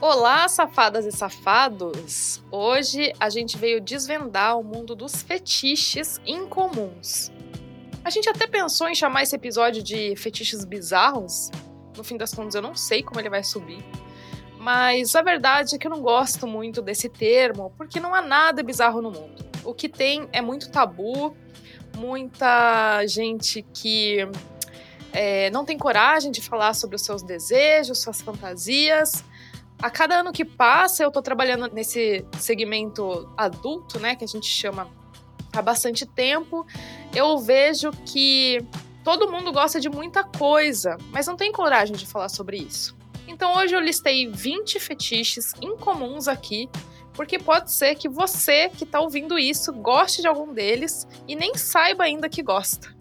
Olá, safadas e safados! Hoje a gente veio desvendar o mundo dos fetiches incomuns. A gente até pensou em chamar esse episódio de fetiches bizarros. No fim das contas, eu não sei como ele vai subir. Mas a verdade é que eu não gosto muito desse termo, porque não há nada bizarro no mundo. O que tem é muito tabu, muita gente que é, não tem coragem de falar sobre os seus desejos, suas fantasias a cada ano que passa, eu tô trabalhando nesse segmento adulto, né, que a gente chama há bastante tempo. Eu vejo que todo mundo gosta de muita coisa, mas não tem coragem de falar sobre isso. Então hoje eu listei 20 fetiches incomuns aqui, porque pode ser que você que está ouvindo isso goste de algum deles e nem saiba ainda que gosta.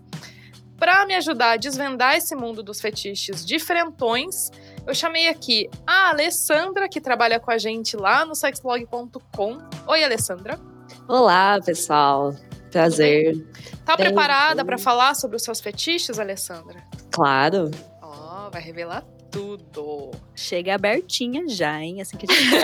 Para me ajudar a desvendar esse mundo dos fetiches diferentões, eu chamei aqui a Alessandra, que trabalha com a gente lá no sexblog.com. Oi, Alessandra. Olá, pessoal. Prazer. Tá bem, preparada para falar sobre os seus fetiches, Alessandra? Claro. Ó, oh, vai revelar tudo. Chega abertinha já, hein? Assim que a gente...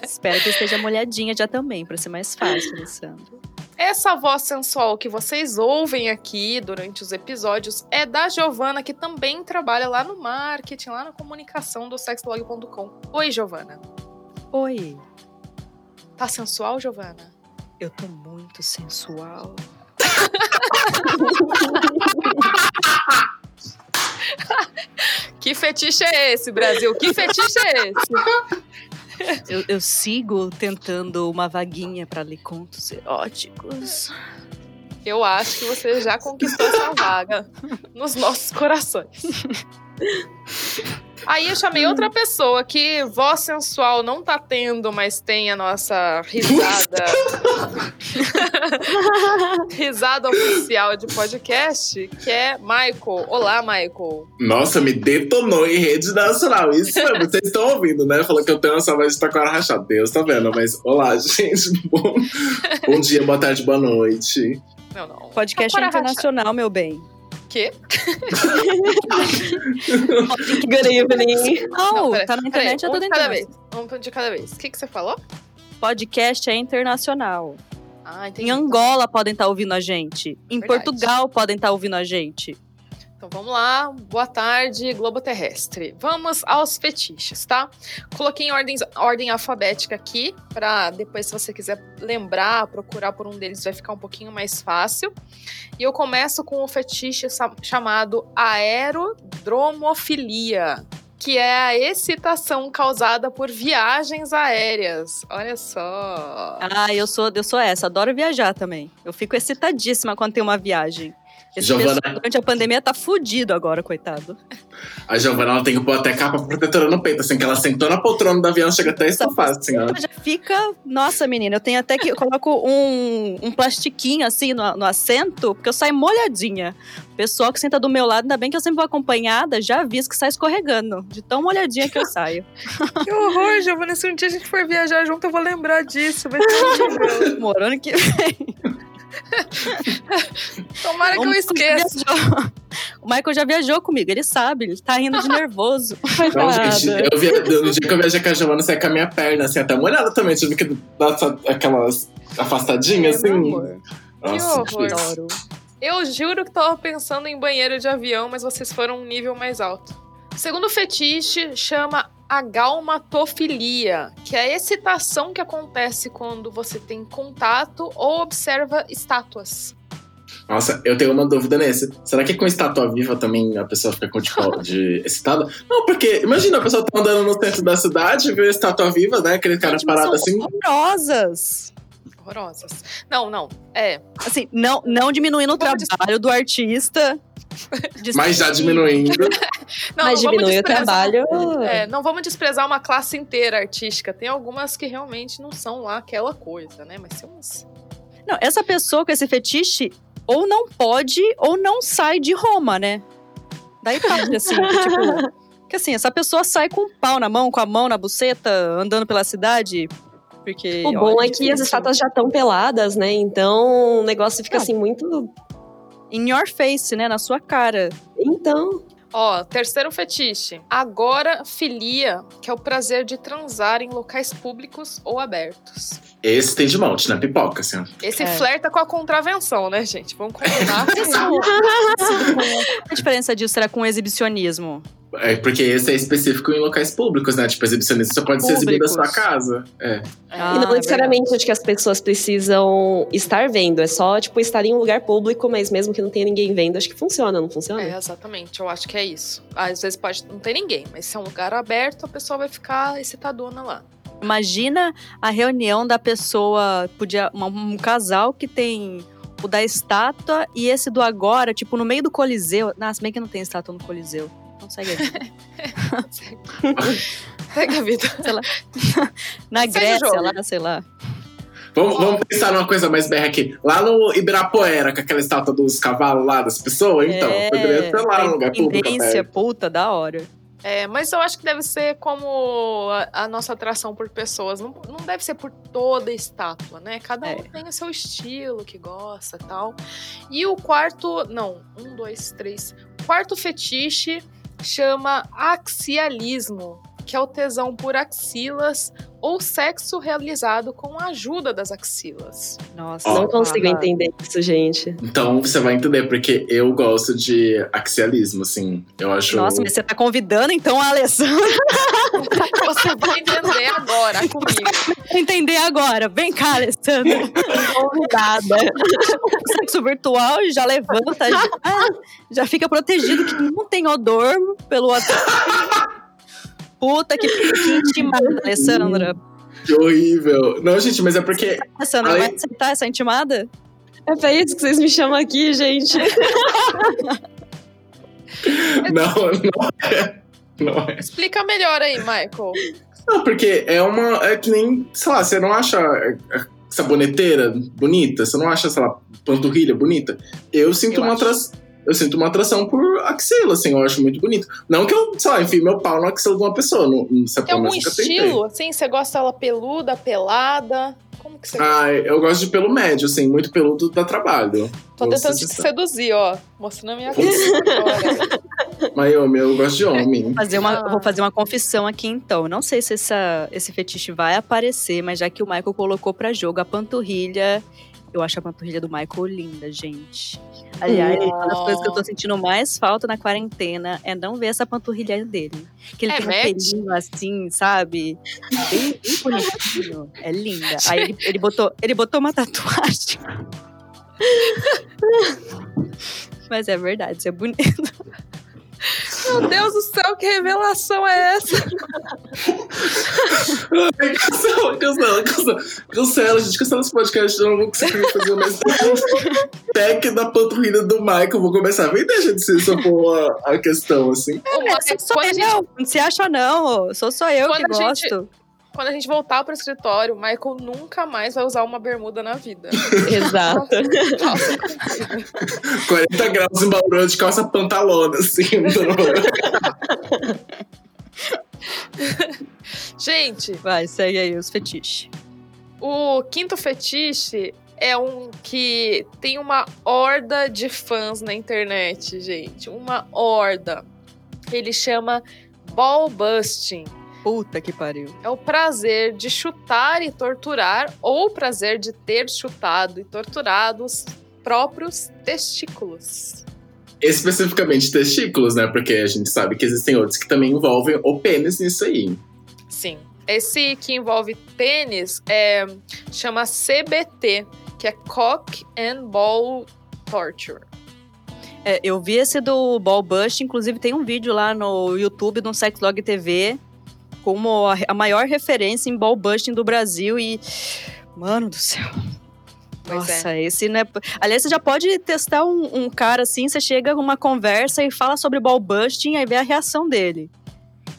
Espero que esteja molhadinha já também, para ser mais fácil, Alessandra. Essa voz sensual que vocês ouvem aqui durante os episódios é da Giovana, que também trabalha lá no marketing, lá na comunicação do sexblog.com. Oi, Giovana. Oi. Tá sensual, Giovana? Eu tô muito sensual. que fetiche é esse, Brasil? Que fetiche é esse? Eu, eu sigo tentando uma vaguinha para ler contos eróticos. Eu acho que você já conquistou essa vaga nos nossos corações. Aí eu chamei outra pessoa que voz sensual não tá tendo, mas tem a nossa risada. risada oficial de podcast, que é Michael. Olá, Michael. Nossa, me detonou em rede nacional. Isso mesmo, vocês estão ouvindo, né? Falou que eu tenho essa voz de taquara rachada. Deus tá vendo, mas olá, gente. Bom, bom dia, boa tarde, boa noite. Não, não. Podcast é internacional, meu bem quê? Good evening. Oh, Não, tá na internet, eu tô dentro. Vez. Vamos de cada vez. O que, que você falou? Podcast é internacional. Ah, entendi. Em Angola podem estar tá ouvindo a gente. Em Verdade. Portugal podem estar tá ouvindo a gente. Então vamos lá, boa tarde, Globo Terrestre. Vamos aos fetiches, tá? Coloquei em ordem, ordem alfabética aqui, para depois, se você quiser lembrar, procurar por um deles, vai ficar um pouquinho mais fácil. E eu começo com o fetiche chamado aerodromofilia que é a excitação causada por viagens aéreas. Olha só. Ah, eu sou, eu sou essa, adoro viajar também. Eu fico excitadíssima quando tem uma viagem. Esse Giovana... durante a pandemia tá fudido agora, coitado. A Giovana ela tem que pôr até capa protetora no peito, assim, que ela sentou na poltrona do avião, chega até estafar, assim, ó. Já fica. Nossa, menina, eu tenho até que. Eu coloco um, um plastiquinho assim no, no assento, porque eu saio molhadinha. O pessoal que senta do meu lado, ainda bem que eu sempre vou acompanhada, já aviso que sai escorregando, de tão molhadinha que eu saio. que horror, Giovana. Se um dia a gente for viajar junto, eu vou lembrar disso. Vai ter um Morando que vem. Tomara que eu esqueça. O Michael já viajou comigo, ele sabe, ele tá rindo de nervoso. Não, gente, eu vi, no dia que eu viajei com a Giovana, saí com a minha perna, assim, até molhada também. Tive que dar aquelas afastadinhas, é, assim. Nossa, que horror. Eu juro que tava pensando em banheiro de avião, mas vocês foram um nível mais alto. O segundo fetiche chama a galmatofilia, que é a excitação que acontece quando você tem contato ou observa estátuas. Nossa, eu tenho uma dúvida nesse. Será que com estátua viva também a pessoa fica com tipo de excitada? Não, porque imagina a pessoa tá andando no centro da cidade, vê a estátua viva, né? Aquele cara Gente, parado assim. Horrorosas. Horrorosas. Não, não. É. Assim, não, não diminuindo o trabalho do artista Mas já diminuindo. Não, Mas não vamos diminui o desprezar- trabalho. É, não vamos desprezar uma classe inteira artística. Tem algumas que realmente não são lá aquela coisa, né? Mas tem umas. Não, essa pessoa com esse fetiche ou não pode ou não sai de Roma, né? Daí parte, assim, que, tipo... Que assim, essa pessoa sai com um pau na mão, com a mão na buceta, andando pela cidade, porque... O bom olha, é que as estátuas já estão peladas, né? Então o negócio fica Não. assim muito. In your face, né? Na sua cara. Então. Ó, terceiro fetiche. Agora, filia, que é o prazer de transar em locais públicos ou abertos. Esse tem de monte, né? Pipoca, assim. Esse É. flerta com a contravenção, né, gente? Vamos combinar. Qual a diferença disso será com o exibicionismo? É porque esse é específico em locais públicos, né? Tipo, exibicionista só pode ser exibido da sua Públicos. casa. É. Ah, e não é necessariamente acho que as pessoas precisam estar vendo. É só, tipo, estar em um lugar público, mas mesmo que não tenha ninguém vendo, acho que funciona, não funciona? É, exatamente. Eu acho que é isso. Às vezes pode não ter ninguém, mas se é um lugar aberto, a pessoa vai ficar excitadona lá. Imagina a reunião da pessoa, podia um casal que tem o da estátua e esse do agora, tipo, no meio do Coliseu. Nossa, bem que não tem estátua no Coliseu. Não segue aqui. Segue a vida. Na Segue o Grécia, lá, sei lá. Vamos, vamos pensar numa coisa mais berra aqui. Lá no Ibirapuera, com aquela estátua dos cavalos lá, das pessoas, então. É, Poderia ser lá, num lugar público. Puta, da hora. É, mas eu acho que deve ser como a, a nossa atração por pessoas. Não, não deve ser por toda estátua, né? Cada um É. tem o seu estilo que gosta e tal. E o quarto. Não, um, dois, três. Quarto fetiche chama axialismo, que é o tesão por axilas ou sexo realizado com a ajuda das axilas. Nossa. Não consigo ah, entender isso, gente. Então você vai entender, porque eu gosto de axialismo, assim. Eu acho. Nossa, mas você tá convidando então a Alessandra Você vai entender agora comigo. a entender agora. Vem cá, Alessandra. Convidada. Sexo virtual já levanta, já, já fica protegido, que não tem odor pelo WhatsApp. Puta que, que intimada, Alessandra. Que horrível. Não, gente, mas é porque. Alessandra, Ai. vai aceitar essa intimada? É pra isso que vocês me chamam aqui, gente. Não, não é. Não é. Explica melhor aí, Michael. Não, porque é uma. É que nem. Sei lá, você não acha saboneteira bonita? Você não acha, sei lá, panturrilha bonita? Eu sinto Eu uma atração. Eu sinto uma atração por axila, assim, eu acho muito bonito. Não que eu, sei lá, enfim, meu pau no axila de uma pessoa. Não, não sei Tem algum nunca tentei. estilo, assim? Você gosta dela peluda, pelada? Como que você gosta? Ah, eu gosto de pelo médio, assim, muito peludo dá trabalho. Tô vou tentando te sincero. seduzir, ó. Mostrando a minha cara agora. Mas eu, gosto de homem. Fazer uma, Ah. Vou fazer uma confissão aqui então. Não sei se essa, esse fetiche vai aparecer, mas já que o Michael colocou pra jogo a panturrilha, eu acho a panturrilha do Michael linda, gente. Aliás, uma das coisas que eu tô sentindo mais falta na quarentena é não ver essa panturrilha dele. Que ele É tem um match? pelinho assim, sabe? Bem, bem bonitinho. É linda. Aí ele, ele botou, ele botou uma tatuagem. Mas é verdade, isso é bonito. Meu Deus do céu, que revelação é essa? Cancela, cancela, cancela. Cancela, gente, cancela esse podcast. Eu não vou conseguir fazer mais tech da panturrilha do Michael. Vou começar a vender, gente, se isso for a, a questão, assim. Ô, Michael, Sou quando, gente, não se acha não, ô. sou só eu Quando que a gente- gosto. Quando a gente voltar pro escritório, o Michael nunca mais vai usar uma bermuda na vida. Exato. Nossa, 40 graus em Bauru de calça pantalona, assim. gente, Vai, segue aí os fetiches. O quinto fetiche é um que tem uma horda de fãs na internet, gente. Uma horda. Ele chama ball busting. Puta que pariu. É o prazer de chutar e torturar ou o prazer de ter chutado e torturado os próprios testículos. Especificamente testículos, né? Porque a gente sabe que existem outros que também envolvem o pênis nisso aí. Sim. Esse que envolve pênis é, chama CBT, que é Cock and Ball Torture. É, eu vi esse do Ball Bust, inclusive tem um vídeo lá no YouTube do Sexlog TV como a, maior referência em ball busting do Brasil e mano do céu. Pois é. Nossa, esse não é. Aliás, você já pode testar um, um cara assim, você chega numa conversa e fala sobre ball busting, aí vê a reação dele.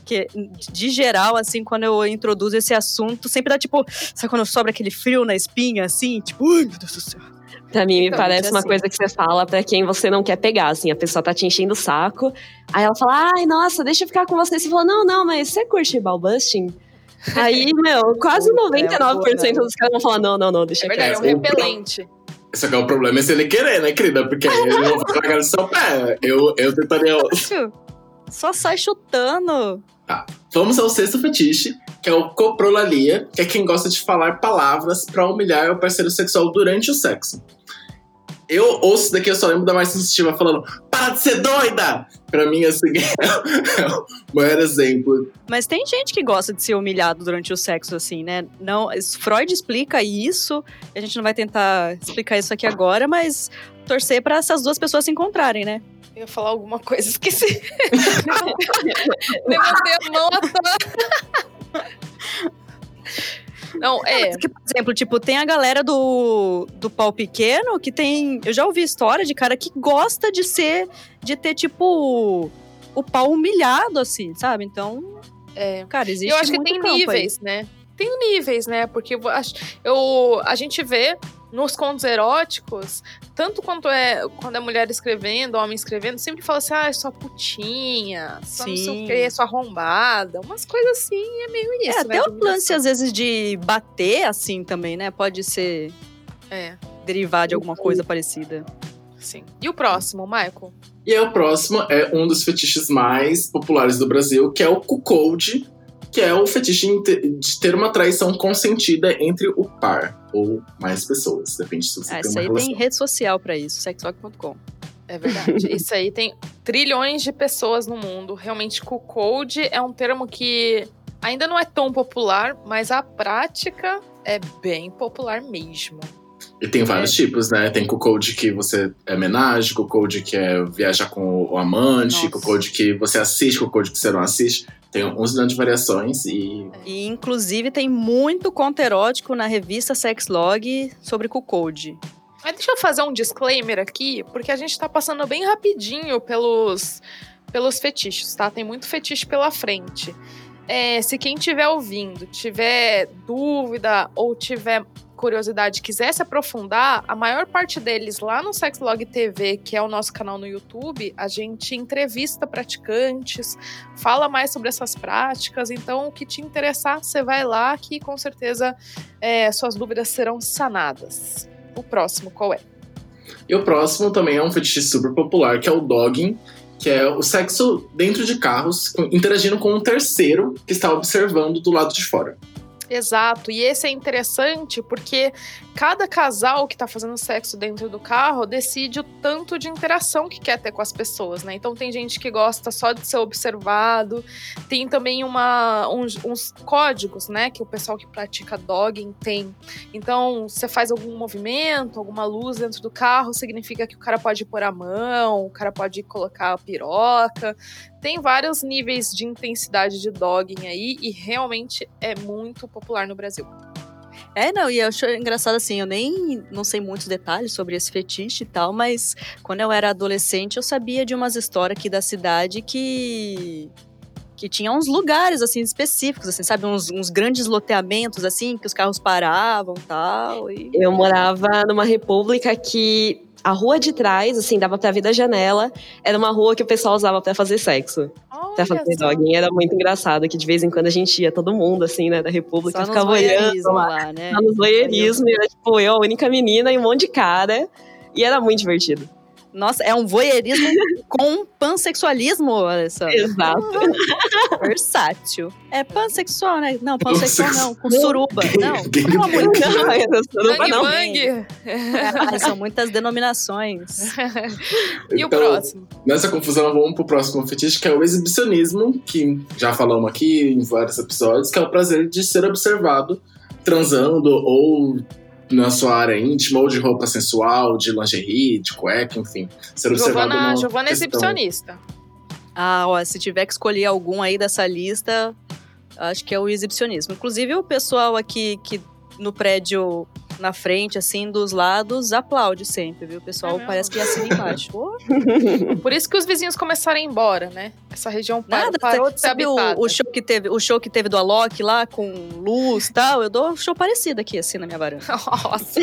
Que, de geral, assim, quando eu introduzo esse assunto, sempre dá tipo. Sabe quando sobra aquele frio na espinha, assim? Tipo, ai meu Deus do céu. Pra mim, me Então, parece é uma assim. coisa que você fala pra quem você não quer pegar, assim. A pessoa tá te enchendo o saco. Aí ela fala, ai, nossa, deixa eu ficar com você. Você fala, não, não, mas você curte ballbusting? Aí, meu, quase Puta, é 99% uma boa, dos caras vão falar, não, não, não, deixa É verdade, é um repelente. Só que é o problema é se ele querer, né, querida? Porque ele não vai pagar no seu pé. Eu, eu tentaria. Só sai chutando. Vamos ao sexto fetiche, que é o coprolalia, que é quem gosta de falar palavras pra humilhar o parceiro sexual durante o sexo. Eu ouço isso daqui, eu só lembro da mais sensitiva falando: para de ser doida! Pra mim, assim, é o maior exemplo. Mas tem gente que gosta de ser humilhado durante o sexo, assim, né? Não, Freud explica isso. A gente não vai tentar explicar isso aqui agora, mas torcer pra essas duas pessoas se encontrarem, né? Eu ia falar alguma coisa, esqueci. Levantei a mão à toa. Não, é. Porque, por exemplo, tipo, tem a galera do, do pau pequeno que tem. Eu já ouvi história de cara que gosta de ser. de ter, tipo. o pau humilhado, assim, sabe? Então, é. cara, existe. Eu acho que tem campo aí. níveis, né? Tem níveis, né? Porque eu, eu, a gente vê nos contos eróticos, tanto quanto é quando é mulher escrevendo, homem escrevendo, sempre fala assim, ah, é sua putinha, só não sei Sim. o que, sua arrombada, umas coisas assim, é meio isso, É, né? até o lance, às vezes, de bater assim também, né? Pode ser. É, derivar de alguma coisa parecida. sim. E o próximo, Michael? E o próximo é um dos fetiches mais populares do Brasil, que é o cuckold, que é o fetiche de ter uma traição consentida entre o par ou mais pessoas. Depende se você Ah, tem isso uma aí relação. tem rede social pra isso, sextalk.com. É verdade. Isso aí tem trilhões de pessoas no mundo. Realmente, cuckold é um termo que ainda não é tão popular, mas a prática é bem popular mesmo. E tem vários tipos, né? Tem cuckold que você é homenagem, cuckold que é viajar com o amante, Nossa. cuckold que você assiste, cuckold que você não assiste. Tem uns milhões de variações e E, inclusive, tem muito conto erótico na revista Sexlog sobre cuckold. Mas deixa eu fazer um disclaimer aqui, porque a gente tá passando bem rapidinho pelos, pelos fetiches, tá? Tem muito fetiche pela frente. É, se quem estiver ouvindo tiver dúvida ou tiver curiosidade quiser se aprofundar, a maior parte deles lá no Sexlog TV, que é o nosso canal no YouTube, a gente entrevista praticantes, fala mais sobre essas práticas. Então, o que te interessar, você vai lá que com certeza é, suas dúvidas serão sanadas. O próximo, qual é? E o próximo também é um fetiche super popular, que é o dogging, que é o sexo dentro de carros, interagindo com um terceiro que está observando do lado de fora. Exato, e esse é interessante porque cada casal que tá fazendo sexo dentro do carro decide o tanto de interação que quer ter com as pessoas, né? Então tem gente que gosta só de ser observado, tem também uma, uns, uns códigos, né, que o pessoal que pratica dogging tem. Então, você faz algum movimento, alguma luz dentro do carro, significa que o cara pode pôr a mão, o cara pode colocar a piroca, tem vários níveis de intensidade de dogging aí e realmente é muito popular no Brasil. É, não, e eu acho engraçado assim, eu nem não sei muitos detalhes sobre esse fetiche e tal, mas quando eu era adolescente eu sabia de umas histórias aqui da cidade que que tinha uns lugares assim específicos, assim, sabe, uns, uns grandes loteamentos assim que os carros paravam, tal, e Eu morava numa república que a rua de trás, assim, dava pra ver da janela, era uma rua que o pessoal usava pra fazer sexo. Pra Olha fazer só. dogging. Era muito engraçado, que de vez em quando a gente ia, todo mundo, assim, né, da república, só ficava olhando lá. lá, né? Lá nos voyeurismo, e era tipo, eu, a única menina e um monte de cara. E era muito divertido. Nossa, é um voyeurismo com pansexualismo, só. Exato. Versátil. É pansexual, né? Não, pansexual não, com suruba. Não, amor era suruba, Bang não. Bang! Ai, são muitas denominações. E o Então, próximo? Nessa confusão, vamos pro próximo fetiche, que é o exibicionismo, que já falamos aqui em vários episódios, que é o prazer de ser observado transando ou na sua área íntima, ou de roupa sensual, de lingerie, de cueca, enfim. Ser observado Giovana, Giovana é questão. exibicionista. Ah, ó, se tiver que escolher algum aí dessa lista, acho que é o exibicionismo. Inclusive, o pessoal aqui que no prédio na frente, assim, dos lados, aplaude sempre, viu? O pessoal É parece que assina embaixo. Ô, Por isso que os vizinhos começaram a ir embora, né? Essa região Nada, parou de ser sabe o, o show que teve, o show que teve do Alok lá com luz e tal? Eu dou um show parecido aqui assim na minha varanda. Nossa,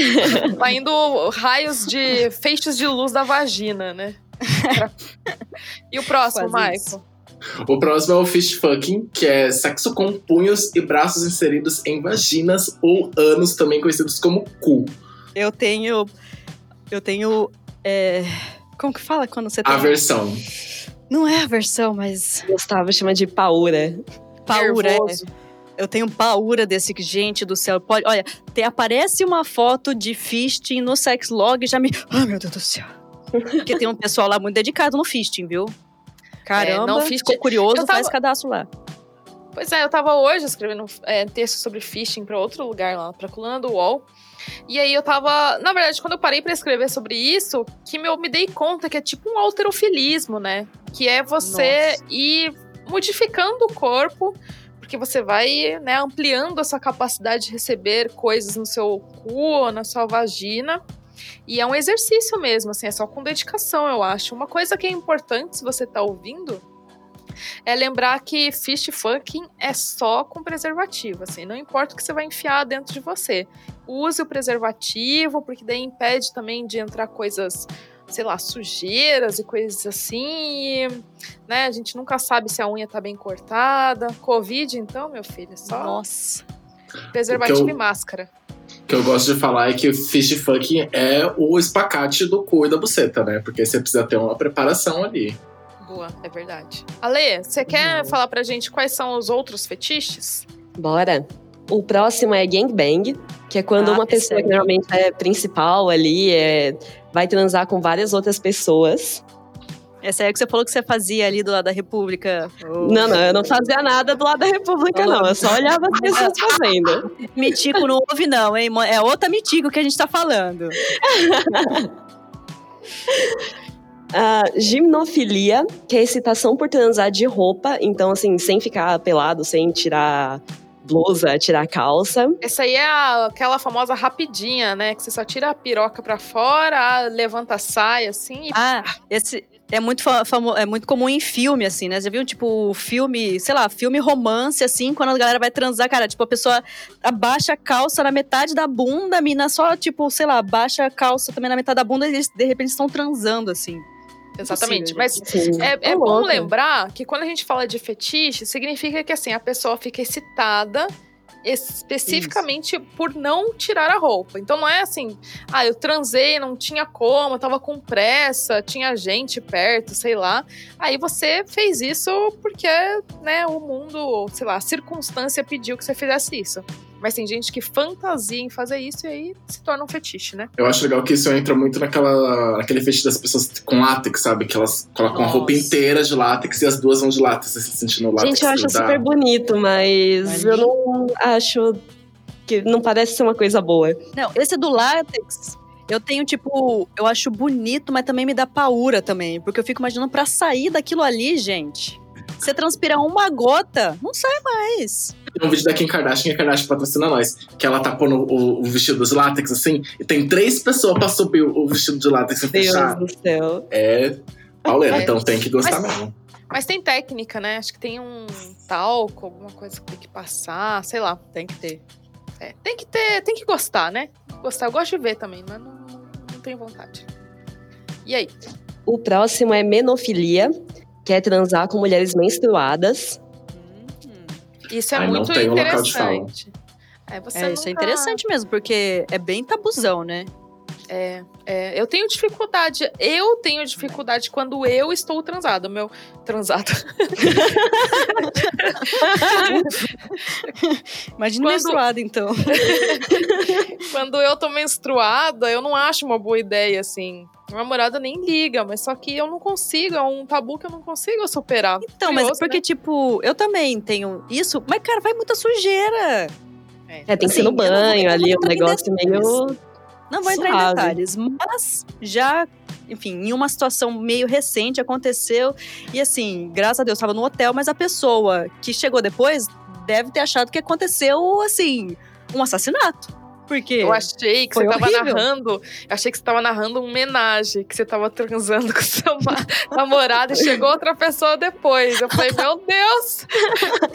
tá indo raios de feixes de luz da vagina, né? e o próximo, Michael? O próximo é o fist fucking, que é sexo com punhos e braços inseridos em vaginas ou anos, também conhecidos como cu. Eu tenho eu tenho é, como que fala quando você tem Aversão. Não é aversão, mas Gustavo chama de paura. paura. é. Eu tenho paura desse que, gente do céu. Pode, olha, te, aparece uma foto de fisting no sexlog e já me. Ai, meu Deus do céu. Porque tem um pessoal lá muito dedicado no fisting, viu? Caramba, não, fisting- ficou curioso, tava- faz cadastro lá. Pois é, eu tava hoje escrevendo é, texto sobre phishing pra outro lugar lá, pra coluna do UOL. E aí eu tava. Na verdade, quando eu parei pra escrever sobre isso, que eu me dei conta que é tipo um alterofilismo, né? Que é você Nossa. ir modificando o corpo, porque você vai né, ampliando a sua capacidade de receber coisas no seu cu ou na sua vagina. E é um exercício mesmo, assim, é só com dedicação, eu acho. Uma coisa que é importante, se você tá ouvindo, é lembrar que fish fucking é só com preservativo, assim, não importa o que você vai enfiar dentro de você. Use o preservativo, porque daí impede também de entrar coisas, sei lá, sujeiras e coisas assim, né, a gente nunca sabe se a unha tá bem cortada. Covid, então, meu filho, só Nossa. preservativo eu- e máscara. O que eu gosto de falar é que o fist fucking é o espacate do cu e da buceta, né? Porque você precisa ter uma preparação ali. Boa, é verdade. Ale, você quer falar pra gente quais são os outros fetiches? Bora. O próximo é gangbang, que é quando Ah, uma esse pessoa que normalmente é principal ali, é, vai transar com várias outras pessoas. Essa aí que você falou que você fazia ali do lado da República. Ô, Não, não, eu não fazia nada do lado da República, não. Eu só olhava as pessoas fazendo. Mitico não ouve, não, hein? É outra Mitico que a gente tá falando. A gimnofilia, que é excitação por transar de roupa, então, assim, sem ficar pelado, sem tirar blusa, tirar calça. Essa aí é a- aquela famosa rapidinha, né? Que você só tira a piroca pra fora, levanta a saia, assim, e Ah, esse é muito, é muito comum em filme, assim, né? Já viu, tipo, filme, sei lá, filme romance, assim, quando a galera vai transar, cara, tipo, a pessoa abaixa a calça na metade da bunda, a mina só, tipo, sei lá, abaixa a calça também na metade da bunda e eles, de repente, estão transando, assim. Exatamente. Mas é, é bom lembrar que quando a gente fala de fetiche, significa que assim, a pessoa fica excitada especificamente por não tirar a roupa. Então não é assim, ah, eu transei, não tinha como, eu tava com pressa, tinha gente perto, sei lá. Aí você fez isso porque, né, o mundo, sei lá, a circunstância pediu que você fizesse isso. Mas tem gente que fantasia em fazer isso e aí se torna um fetiche, né? Eu acho legal que isso entra muito naquela, naquele fetiche das pessoas com látex, sabe? Que elas colocam a roupa inteira de látex e as duas vão de látex, você se sentindo látex. Gente, eu acho super bonito, mas Mas eu não acho que não parece ser uma coisa boa. Não, esse do látex, eu tenho, tipo, eu acho bonito, mas também me dá paura também. Porque eu fico imaginando pra sair daquilo ali, gente. Você transpirar uma gota, não sai mais. Tem um vídeo da Kim Kardashian, que a Kardashian patrocina nós, que ela tá pondo o, o vestido de látex assim, e tem três pessoas pra subir o, o vestido de látex e Deus fechar. do céu. É pauleira, É. então tem que gostar Mas- mesmo. Mas tem técnica, né? Acho que tem um talco, alguma coisa que tem que passar, sei lá. Tem que ter. É, tem que ter, tem que gostar, né? Gostar, eu gosto de ver também, mas não, não tenho vontade. E aí? O próximo é menofilia, que é transar com mulheres menstruadas. Isso é não muito tem um local de fala. interessante. É, você É, isso é nunca- interessante mesmo, porque é bem tabuzão, né? É, é, eu tenho dificuldade. Eu tenho dificuldade quando eu estou transado. Meu. Transado. Imagina Quando- menstruada, então. quando eu tô menstruada, eu não acho uma boa ideia, assim. Minha namorada nem liga, mas só que eu não consigo, é um tabu que eu não consigo superar. Então, mas é Curioso, porque, né? tipo, eu também tenho isso, mas, cara, vai muita sujeira. É, tem que ser Assim, no banho não ali, um negócio meio. Não vou entrar em Suave. detalhes, mas já, enfim, em uma situação meio recente aconteceu. E assim, graças a Deus, estava no hotel, mas a pessoa que chegou depois deve ter achado que aconteceu, assim, um assassinato. Por quê? Eu achei que você tava horrível. narrando. Eu achei que você tava narrando um homenagem, que você tava transando com seu namorado e chegou outra pessoa depois. Eu falei, meu Deus!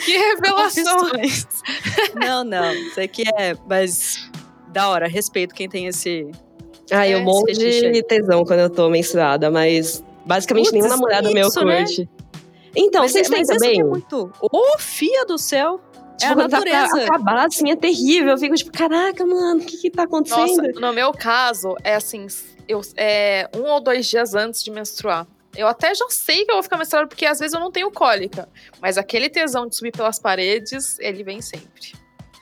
Que revelação! Confissões. não, não. Isso aqui é. Mas. Da hora, respeito quem tem esse. Ai, eu É, morro de tesão quando eu tô menstruada, mas basicamente Putz, nenhum namorado meu isso, né? curte. Então, mas vocês têm também? aqui é muito. Ô, fia do céu! É a Tipo, tá natureza. acabar, assim, é terrível. Eu fico tipo, caraca, mano, o que que tá acontecendo? Nossa, no meu caso, é assim, eu, é um ou dois dias antes de menstruar. Eu até já sei que eu vou ficar menstruada, porque às vezes eu não tenho cólica. Mas aquele tesão de subir pelas paredes, ele vem sempre.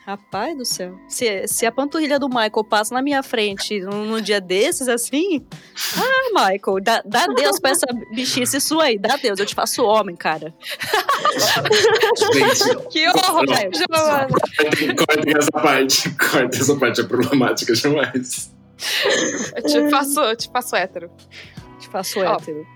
Rapaz do céu. Se, se a panturrilha do Michael passa na minha frente num, num dia desses, assim. Ah, Michael, dá, dá Deus pra essa bichice sua aí. Dá Deus, eu te faço homem, cara. Gente, Que horror, cortem, cortem essa parte. Cortem essa parte, é problemática demais. Eu te faço, eu te faço hétero. Te faço Ó. hétero.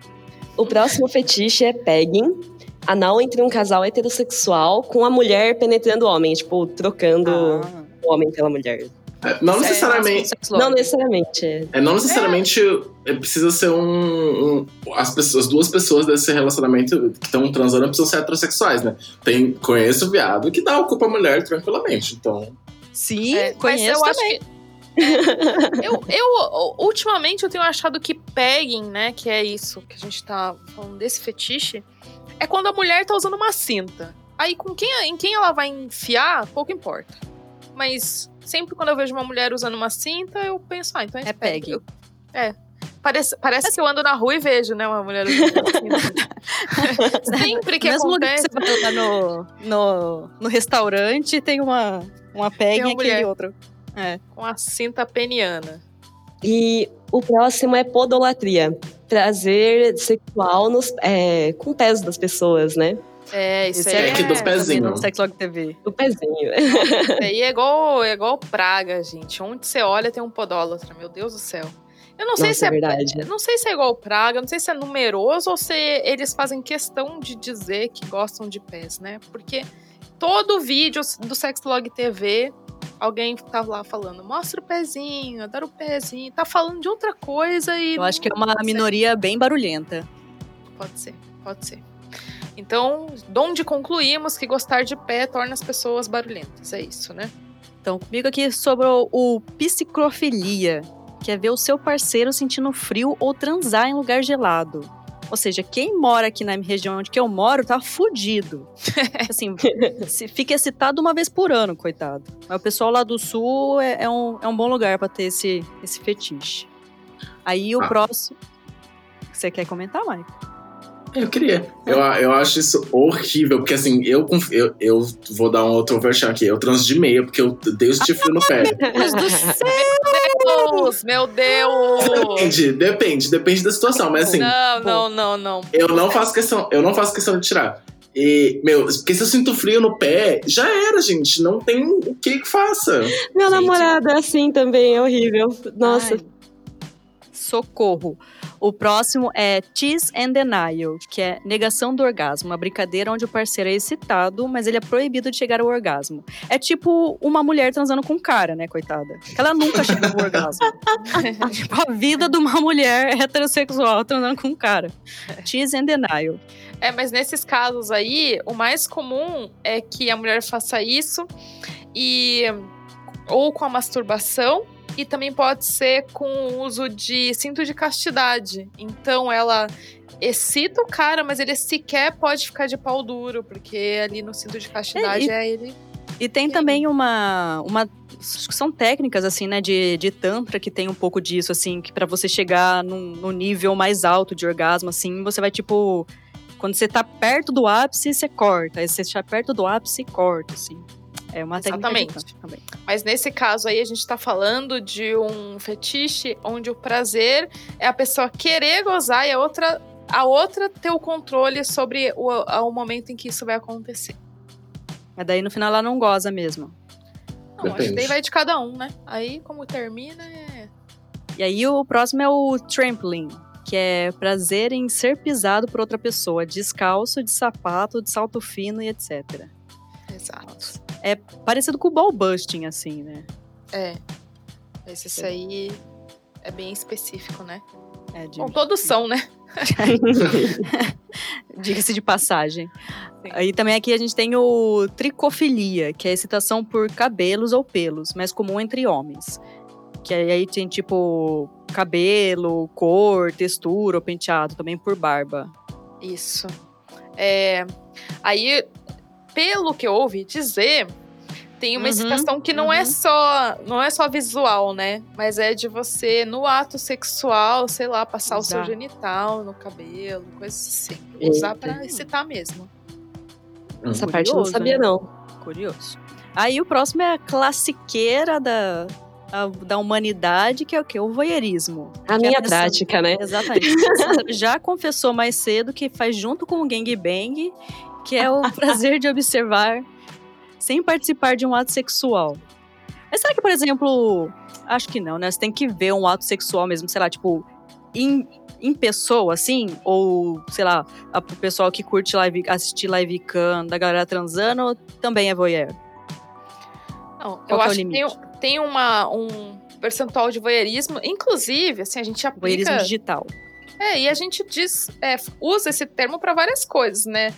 O próximo fetiche é pegging. Anal entre um casal heterossexual com a mulher penetrando o homem, tipo, trocando Ah. o homem pela mulher. É, Não necessariamente. Não necessariamente. é. É, não necessariamente é, precisa ser um. um- as, pessoas, as duas pessoas desse relacionamento que estão transando precisam ser heterossexuais, né? Tem, conheço viado que dá o cu pra mulher tranquilamente. Então. Sim, É, conheço eu acho também. que- É, eu, eu, ultimamente, eu tenho achado que pegging, né, que é isso que a gente tá falando desse fetiche, é quando a mulher tá usando uma cinta. Aí, com quem, em quem ela vai enfiar, pouco importa. Mas sempre quando eu vejo uma mulher usando uma cinta, eu penso, ah, então é, É. Eu- É. Parece, parece que eu ando na rua e vejo, né, uma mulher usando uma cinta. sempre que Mesmo acontece, que você vai lá no, no, no restaurante, tem uma, uma peguinha uma aquele mulher. outro. É. com a cinta peniana. E o próximo é podolatria. Prazer sexual nos, é, com pés das pessoas, né? É, isso Esse aí é que do é, pezinho. também No Sexlog TV. O pezinho. Isso aí é igual, é igual praga, gente. Onde você olha tem um podólatra, meu Deus do céu. Eu não sei Nossa, se é é, verdade. não sei se é igual praga, não sei se é numeroso ou se eles fazem questão de dizer que gostam de pés, né? Porque todo vídeo do Sexlog TV, alguém tá lá falando, mostra o pezinho, adoro o pezinho, tá falando de outra coisa e Eu acho que é uma minoria bem barulhenta. Pode ser, pode ser. Então, de onde concluímos que gostar de pé torna as pessoas barulhentas, é isso, né? Então, comigo aqui sobre o, o psicrofilia, que é ver o seu parceiro sentindo frio ou transar em lugar gelado. Ou seja, quem mora aqui na região onde que eu moro tá fudido. Assim, fica excitado uma vez por ano, coitado. Mas o pessoal lá do sul é, é um, é um bom lugar pra ter esse, esse fetiche. Aí o Ah. próximo. Você quer comentar, Mike? Eu queria. Eu, eu acho isso horrível, porque assim, eu, eu, eu vou dar um outro versão aqui. Eu transo de meia, porque eu dei os frio no pé. Deus do céu! Deus, meu Deus! Depende, depende, depende da situação. Mas assim, Não, não, não, não. eu não faço questão, eu não faço questão de tirar. E, meu, porque se eu sinto frio no pé, já era, gente. Não tem o que que faça. Meu namorado é assim também, é horrível. Nossa. Ai, socorro. O próximo é Tease and Denial, que é negação do orgasmo, uma brincadeira onde o parceiro é excitado, mas ele é proibido de chegar ao orgasmo. É tipo uma mulher transando com um cara, né, coitada? Que ela nunca chega ao orgasmo. tipo a vida de uma mulher heterossexual transando com um cara. Tease and Denial. É, mas nesses casos aí, o mais comum é que a mulher faça isso e ou com a masturbação e também pode ser com o uso de cinto de castidade. Então ela excita o cara, mas ele sequer pode ficar de pau duro, porque ali no cinto de castidade É, é, ele. E tem também uma, uma acho que são técnicas assim, né, de, de tantra que tem um pouco disso assim, que para você chegar num, num nível mais alto de orgasmo assim, você vai tipo quando você tá perto do ápice, você corta. Aí você está perto do ápice, corta, assim. É uma técnica de Exatamente. também. Mas nesse caso aí, a gente tá falando de um fetiche onde o prazer é a pessoa querer gozar e a outra, a outra ter o controle sobre o, o momento em que isso vai acontecer. Mas daí no final ela não goza mesmo. Não, acho que Depende. daí vai de cada um, né? Aí, como termina, é. E aí o próximo é o trampling, que é prazer em ser pisado por outra pessoa, descalço, de sapato, de salto fino e etc. Exato. Parecido com o ball busting, assim, né? É. Mas isso aí é bem específico, né? É, de- Bom, todos são, né? Diga-se de passagem. Sim. Aí também aqui a gente tem o tricofilia, que é a excitação por cabelos ou pelos, mais comum entre homens. Que aí tem tipo cabelo, cor, textura ou penteado, também por barba. Isso. É, aí, pelo que eu ouvi dizer, tem uma Uhum, excitação que não é uhum. só não é só visual, né? Mas é de você, no ato sexual, sei lá, passar o seu genital no cabelo, coisas assim. Eita. Usar pra excitar mesmo. Essa parte eu não Curioso, sabia, né? não. Curioso. Aí o próximo é a classiqueira da, a- da humanidade, que é o quê? O voyeurismo. A Que é minha pessoa- prática, né? Exatamente. Já confessou mais cedo que faz junto com o gangbang, que é o prazer de observar sem participar de um ato sexual. Mas será que, por exemplo, acho que não, né? Você tem que ver um ato sexual mesmo, sei lá, tipo, em, em pessoa, assim? Ou, sei lá, a- o pessoal que curte live, assistir live cam da galera transando também é voyeur? Não, Qual eu é acho que tem, tem uma, um percentual de voyeurismo. Inclusive, assim, a gente aplica... Voyeurismo digital. É, e a gente diz, é, usa esse termo para várias coisas, né?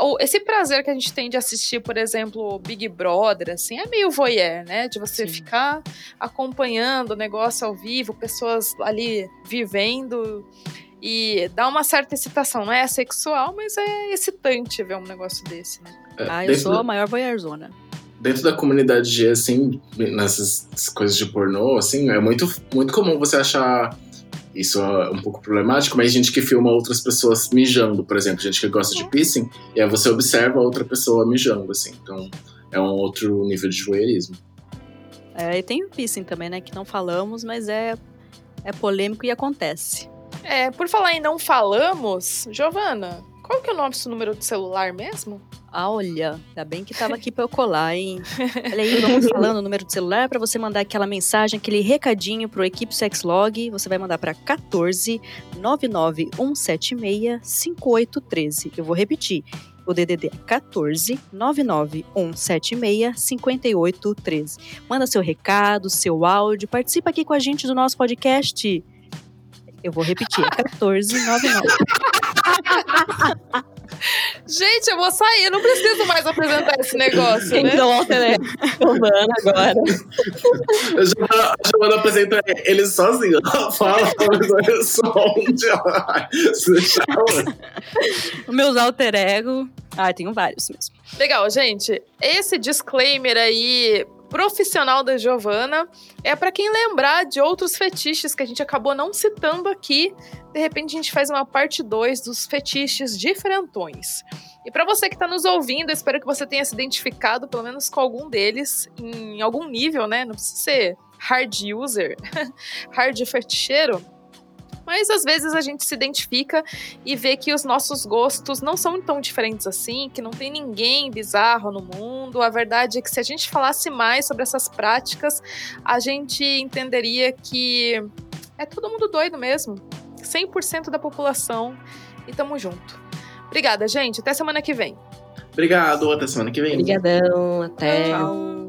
O- esse prazer que a gente tem de assistir, por exemplo, Big Brother, assim, é meio voyeur, né? De você Sim. ficar acompanhando o negócio ao vivo, pessoas ali vivendo e dá uma certa excitação. Não é sexual, mas é excitante ver um negócio desse, né? É, Ah, eu sou da- a maior voyeurzona. dentro da comunidade G, assim, nessas coisas de pornô, assim, é muito, muito comum você achar isso é um pouco problemático, mas gente que filma outras pessoas mijando, por exemplo, gente que gosta de piercing, e aí você observa outra pessoa mijando, assim. Então, é um outro nível de voyeurismo. É, e tem o piercing também, né? Que não falamos, mas é, é polêmico e acontece. É, por falar em não falamos, Giovana, qual que é o nosso número de celular mesmo? Ah, olha, ainda bem que tava aqui pra eu colar, hein? Olha aí, vamos falando o número de celular para você mandar aquela mensagem, aquele recadinho pro Equipe Sexlog. Você vai mandar para 14 99176 5813. Eu vou repetir. O DDD é 14 99176 5813. Manda seu recado, seu áudio, participa aqui com a gente do nosso podcast. Eu vou repetir, é 14 99. Gente, eu vou sair, não preciso mais apresentar esse negócio, né? Então, alter Giovana agora. Eu já, a Giovana apresenta ele sozinho. Ela fala, mas eu ela- deixar, Os meus alter ego. Ah, tenho vários mesmo. Legal, gente. Esse disclaimer aí profissional da Giovana é pra quem lembrar de outros fetiches que a gente acabou não citando aqui. De repente a gente faz uma parte 2 dos fetiches diferentões. E pra você que tá nos ouvindo, espero que você tenha se identificado pelo menos com algum deles em algum nível, né? Não precisa ser hard user, hard feticheiro. Mas às vezes a gente se identifica e vê que os nossos gostos não são tão diferentes assim, que não tem ninguém bizarro no mundo. A verdade é que se a gente falasse mais sobre essas práticas, a gente entenderia que é todo mundo doido mesmo. 100% da população. E tamo junto. Obrigada, gente. Até semana que vem. Obrigado, até semana que vem. Obrigadão, até. Tchau.